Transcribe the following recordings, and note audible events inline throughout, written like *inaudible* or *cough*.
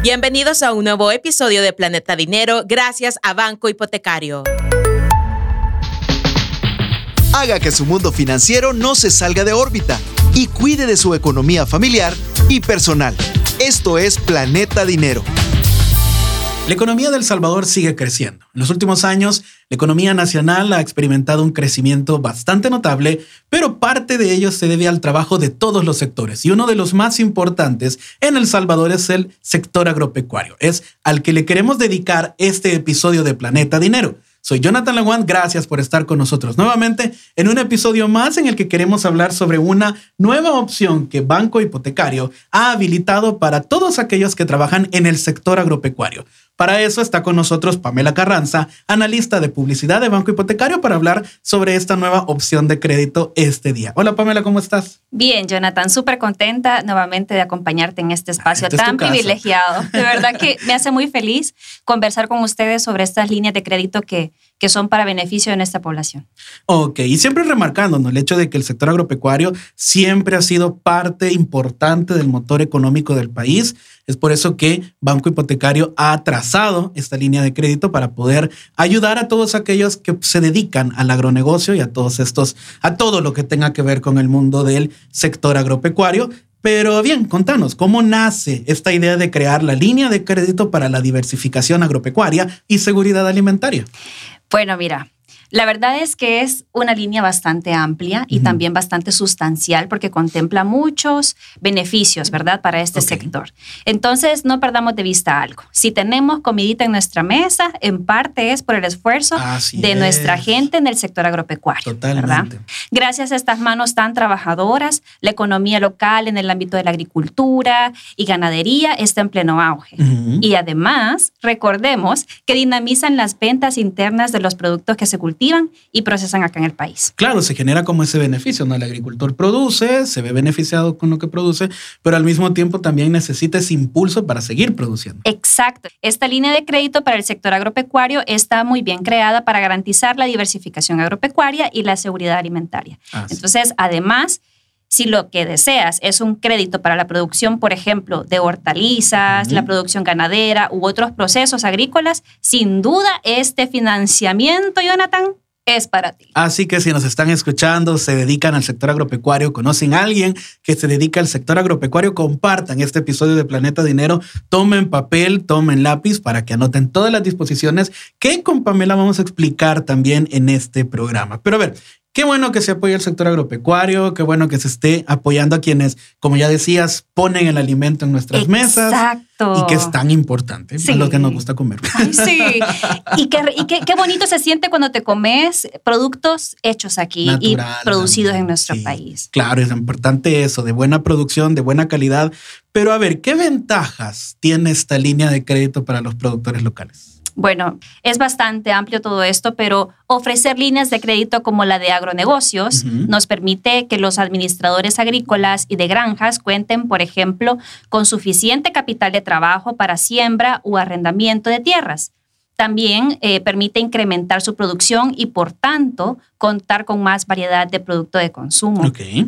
Bienvenidos a un nuevo episodio de Planeta Dinero gracias a Banco Hipotecario. Haga que su mundo financiero no se salga de órbita y cuide de su economía familiar y personal. Esto es Planeta Dinero. La economía del Salvador sigue creciendo. En los últimos años, la economía nacional ha experimentado un crecimiento bastante notable, pero parte de ello se debe al trabajo de todos los sectores. Y uno de los más importantes en El Salvador es el sector agropecuario. Es al que le queremos dedicar este episodio de Planeta Dinero. Soy Jonathan Leguán, gracias por estar con nosotros nuevamente en un episodio más en el que queremos hablar sobre una nueva opción que Banco Hipotecario ha habilitado para todos aquellos que trabajan en el sector agropecuario. Para eso está con nosotros Pamela Carranza, analista de publicidad de Banco Hipotecario, para hablar sobre esta nueva opción de crédito este día. Hola Pamela, ¿cómo estás? Bien, Jonathan, súper contenta nuevamente de acompañarte en este espacio tan privilegiado. De verdad que *laughs* me hace muy feliz conversar con ustedes sobre estas líneas de crédito que, que son para beneficio de nuestra población. Ok, y siempre remarcando el hecho de que el sector agropecuario siempre ha sido parte importante del motor económico del país. Es por eso que Banco Hipotecario ha trazado esta línea de crédito para poder ayudar a todos aquellos que se dedican al agronegocio y a todos estos, a todo lo que tenga que ver con el mundo del sector agropecuario. Pero bien, contanos, ¿cómo nace esta idea de crear la línea de crédito para la diversificación agropecuaria y seguridad alimentaria? Bueno, mira, la verdad es que es una línea bastante amplia y también bastante sustancial porque contempla muchos beneficios, ¿verdad?, para este sector. Entonces, no perdamos de vista algo. Si tenemos comidita en nuestra mesa, en parte es por el esfuerzo de nuestra gente en el sector agropecuario, ¿verdad? Gracias a estas manos tan trabajadoras, la economía local en el ámbito de la agricultura y ganadería está en pleno auge. Y además, recordemos que dinamizan las ventas internas de los productos que se cultivan y procesan acá en el país. Claro, se genera como ese beneficio, ¿no? El agricultor produce, se ve beneficiado con lo que produce, pero al mismo tiempo también necesita ese impulso para seguir produciendo. Exacto. Esta línea de crédito para el sector agropecuario está muy bien creada para garantizar la diversificación agropecuaria y la seguridad alimentaria. Ah, Entonces, además, si lo que deseas es un crédito para la producción, por ejemplo, de hortalizas, la producción ganadera u otros procesos agrícolas, sin duda este financiamiento, Jonathan, es para ti. Así que si nos están escuchando, se dedican al sector agropecuario, conocen a alguien que se dedica al sector agropecuario, compartan este episodio de Planeta Dinero, tomen papel, tomen lápiz para que anoten todas las disposiciones que con Pamela vamos a explicar también en este programa. Pero a ver, Qué bueno que se apoye el sector agropecuario, qué bueno que se esté apoyando a quienes, como ya decías, ponen el alimento en nuestras mesas. Exacto. Y que es tan importante sí. lo que nos gusta comer. sí. Y, qué, qué, bonito se siente cuando te comes productos hechos aquí y producidos en nuestro país. Claro, es importante eso, de buena producción, de buena calidad. Pero a ver, ¿qué ventajas tiene esta línea de crédito para los productores locales? Bueno, es bastante amplio todo esto, pero ofrecer líneas de crédito como la de agronegocios nos permite que los administradores agrícolas y de granjas cuenten, por ejemplo, con suficiente capital de trabajo para siembra o arrendamiento de tierras también eh, permite incrementar su producción y, por tanto, contar con más variedad de producto de consumo.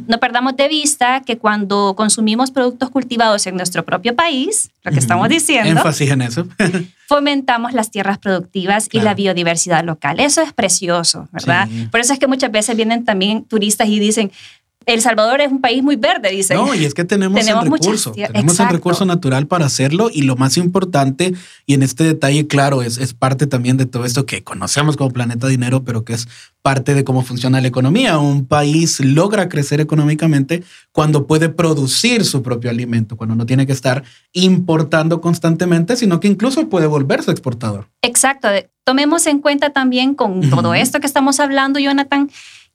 No perdamos de vista que cuando consumimos productos cultivados en nuestro propio país, lo que estamos diciendo, énfasis en eso, *laughs* fomentamos las tierras productivas y la biodiversidad local. Eso es precioso, ¿verdad? Por eso es que muchas veces vienen también turistas y dicen, el Salvador es un país muy verde, dicen. No, y es que tenemos, el recurso, tenemos el recurso natural para hacerlo y lo más importante, y en este detalle, claro, es, es parte también de todo esto que conocemos como planeta dinero, pero que es parte de cómo funciona la economía. Un país logra crecer económicamente cuando puede producir su propio alimento, cuando no tiene que estar importando constantemente, sino que incluso puede volverse exportador. Exacto. Tomemos en cuenta también con todo esto que estamos hablando, Jonathan,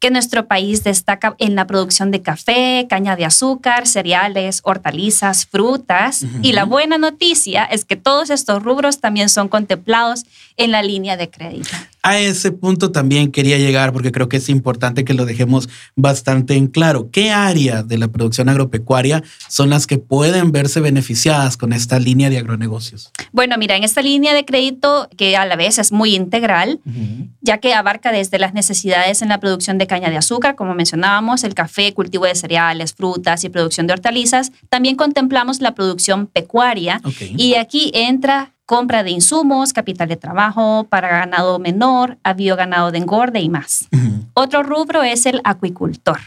que nuestro país destaca en la producción de café, caña de azúcar, cereales, hortalizas, frutas. Y la buena noticia es que todos estos rubros también son contemplados en la línea de crédito. A ese punto también quería llegar porque creo que es importante que lo dejemos bastante en claro. ¿Qué áreas de la producción agropecuaria son las que pueden verse beneficiadas con esta línea de agronegocios? Bueno, mira, en esta línea de crédito que a la vez es muy integral, ya que abarca desde las necesidades en la producción de caña de azúcar, como mencionábamos, el café, cultivo de cereales, frutas y producción de hortalizas. También contemplamos la producción pecuaria y aquí entra compra de insumos, capital de trabajo para ganado menor, avío ganado de engorde y más. Otro rubro es el acuicultor,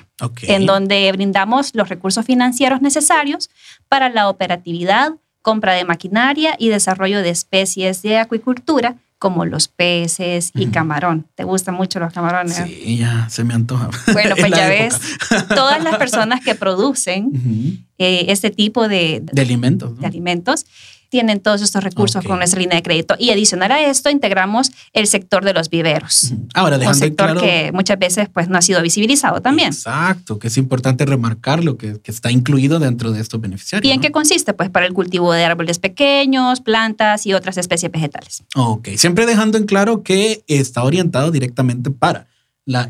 en donde brindamos los recursos financieros necesarios para la operatividad, compra de maquinaria y desarrollo de especies de acuicultura como los peces y camarón. ¿Te gustan mucho los camarones? Sí, ya se me antoja. Bueno, *laughs* pues ya ves, *laughs* todas las personas que producen eh, este tipo de, de alimentos. De alimentos tienen todos estos recursos con nuestra línea de crédito. Y adicional a esto, integramos el sector de los viveros. Ahora, dejando un sector que muchas veces pues, no ha sido visibilizado también. Exacto, que es importante remarcarlo, que, que está incluido dentro de estos beneficiarios. ¿Y en qué consiste? Pues para el cultivo de árboles pequeños, plantas y otras especies vegetales. Ok, siempre dejando en claro que está orientado directamente para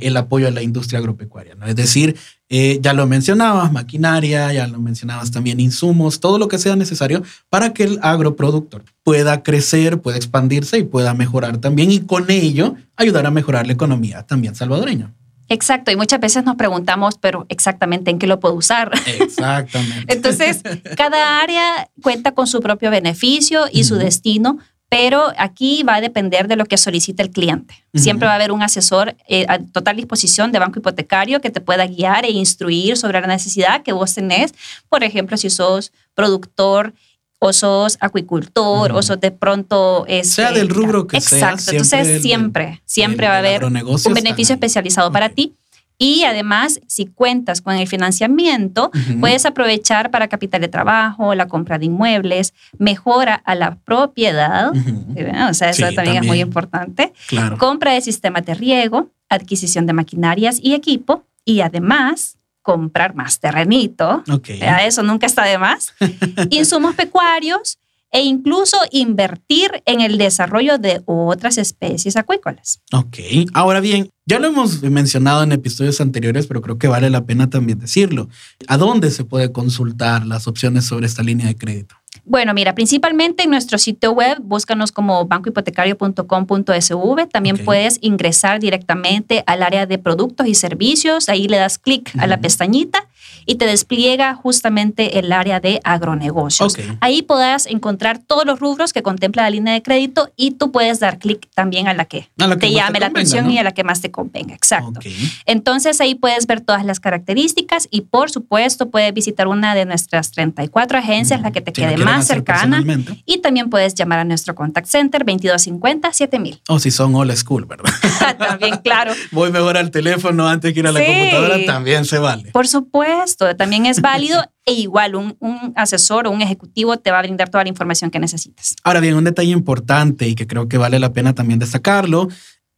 el apoyo a la industria agropecuaria. ¿no? Es decir, eh, ya lo mencionabas, maquinaria, ya lo mencionabas también, insumos, todo lo que sea necesario para que el agroproductor pueda crecer, pueda expandirse y pueda mejorar también y con ello ayudar a mejorar la economía también salvadoreña. Exacto, y muchas veces nos preguntamos, pero exactamente en qué lo puedo usar. Exactamente. *laughs* Entonces, cada área cuenta con su propio beneficio y su destino, pero aquí va a depender de lo que solicite el cliente. Siempre va a haber un asesor eh, a total disposición de banco hipotecario que te pueda guiar e instruir sobre la necesidad que vos tenés. Por ejemplo, si sos productor o sos acuicultor o sos de pronto... Este, sea del rubro que sea. Exacto. Entonces, siempre, siempre va a haber un beneficio especializado para ti. Y además, si cuentas con el financiamiento, puedes aprovechar para capital de trabajo, la compra de inmuebles, mejora a la propiedad, o sea, eso también, es muy importante, compra de sistemas de riego, adquisición de maquinarias y equipo, y además comprar más terrenito, eso nunca está de más, *laughs* insumos pecuarios, e incluso invertir en el desarrollo de otras especies acuícolas. Ok, ahora bien, ya lo hemos mencionado en episodios anteriores, pero creo que vale la pena también decirlo. ¿A dónde se puede consultar las opciones sobre esta línea de crédito? Bueno, mira, principalmente en nuestro sitio web, búscanos como bancohipotecario.com.sv. También puedes ingresar directamente al área de productos y servicios. Ahí le das clic a la pestañita y te despliega justamente el área de agronegocios. Ahí podrás encontrar todos los rubros que contempla la línea de crédito y tú puedes dar clic también a la que, te llame la atención y a la que más te convenga. Exacto. Entonces ahí puedes ver todas las características y por supuesto puedes visitar una de nuestras 34 agencias, la que te quede más cercana. Y también puedes llamar a nuestro contact center 2250 7000. O si son old school, ¿verdad? *laughs* también, claro. Voy mejor al teléfono antes que ir a la computadora, también se vale. Por supuesto también es válido *laughs* e igual un, un, asesor o un ejecutivo te va a brindar toda la información que necesites. Ahora bien, un detalle importante y que creo que vale la pena también destacarlo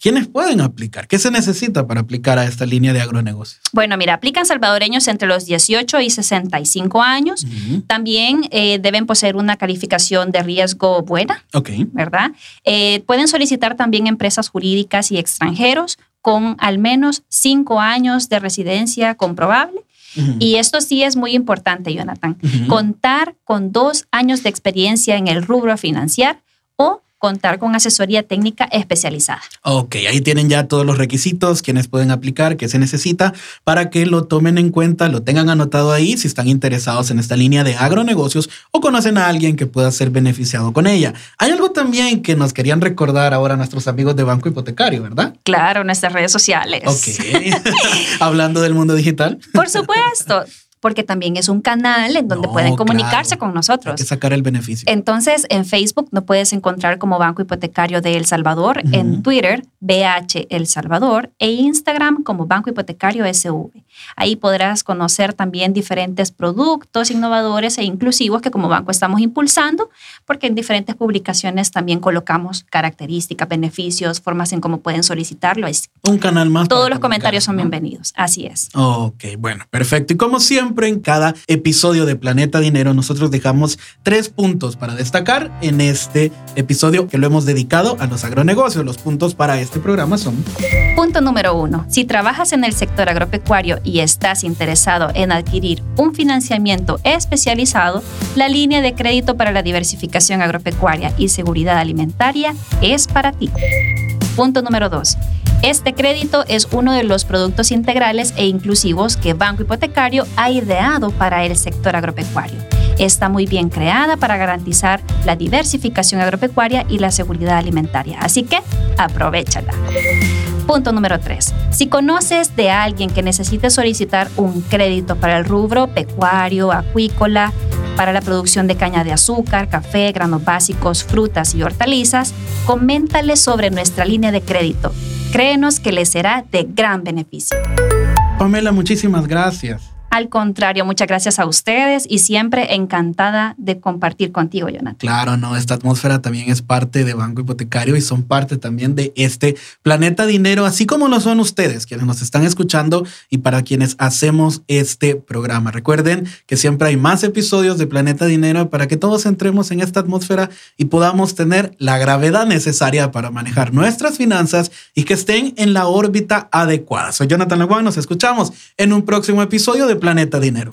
¿Quiénes pueden aplicar? ¿Qué se necesita para aplicar a esta línea de agronegocios? Bueno, mira, aplican salvadoreños entre los 18 y 65 años. También eh, deben poseer una calificación de riesgo buena, ¿verdad? Eh, pueden solicitar también empresas jurídicas y extranjeros con al menos cinco años de residencia comprobable y esto sí es muy importante, Jonathan. Contar con dos años de experiencia en el rubro financiero o contar con asesoría técnica especializada. Ok, ahí tienen ya todos los requisitos, quienes pueden aplicar, qué se necesita, para que lo tomen en cuenta, lo tengan anotado ahí si están interesados en esta línea de agronegocios o conocen a alguien que pueda ser beneficiado con ella. Hay algo también que nos querían recordar ahora nuestros amigos de Banco Hipotecario, ¿verdad? Claro, nuestras redes sociales. Ok. *laughs* Hablando del mundo digital. Por supuesto porque también es un canal en donde pueden comunicarse con nosotros. Hay sacar el beneficio. Entonces, en Facebook nos puedes encontrar como Banco Hipotecario de El Salvador, en Twitter, BH El Salvador, e Instagram como Banco Hipotecario SV. Ahí podrás conocer también diferentes productos innovadores e inclusivos que como banco estamos impulsando, porque en diferentes publicaciones también colocamos características, beneficios, formas en cómo pueden solicitarlo. Un canal más. Todos los comentarios son bienvenidos. Así es. Ok, bueno, perfecto. Y como siempre, siempre en cada episodio de Planeta Dinero nosotros dejamos tres puntos para destacar en este episodio que lo hemos dedicado a los agronegocios. Los puntos para este programa son... Punto número uno. Si trabajas en el sector agropecuario y estás interesado en adquirir un financiamiento especializado, la línea de crédito para la diversificación agropecuaria y seguridad alimentaria es para ti. Punto número dos. Este crédito es uno de los productos integrales e inclusivos que Banco Hipotecario ha ideado para el sector agropecuario. Está muy bien creada para garantizar la diversificación agropecuaria y la seguridad alimentaria, así que aprovechala. Punto número 3. Si conoces de alguien que necesite solicitar un crédito para el rubro pecuario, acuícola, para la producción de caña de azúcar, café, granos básicos, frutas y hortalizas, coméntale sobre nuestra línea de crédito. Créenos que le será de gran beneficio. Pamela, muchísimas gracias. Al contrario, muchas gracias a ustedes y siempre encantada de compartir contigo, Jonathan. Claro, no, esta atmósfera también es parte de Banco Hipotecario y son parte también de este planeta dinero, así como lo son ustedes, quienes nos están escuchando y para quienes hacemos este programa. Recuerden que siempre hay más episodios de Planeta Dinero para que todos entremos en esta atmósfera y podamos tener la gravedad necesaria para manejar nuestras finanzas y que estén en la órbita adecuada. Soy Jonathan Laguán, nos escuchamos en un próximo episodio de Planeta Dinero.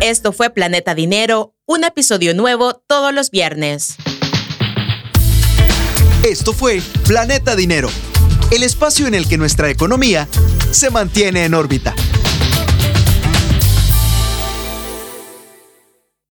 Esto fue Planeta Dinero, un episodio nuevo todos los viernes. Esto fue Planeta Dinero, el espacio en el que nuestra economía se mantiene en órbita.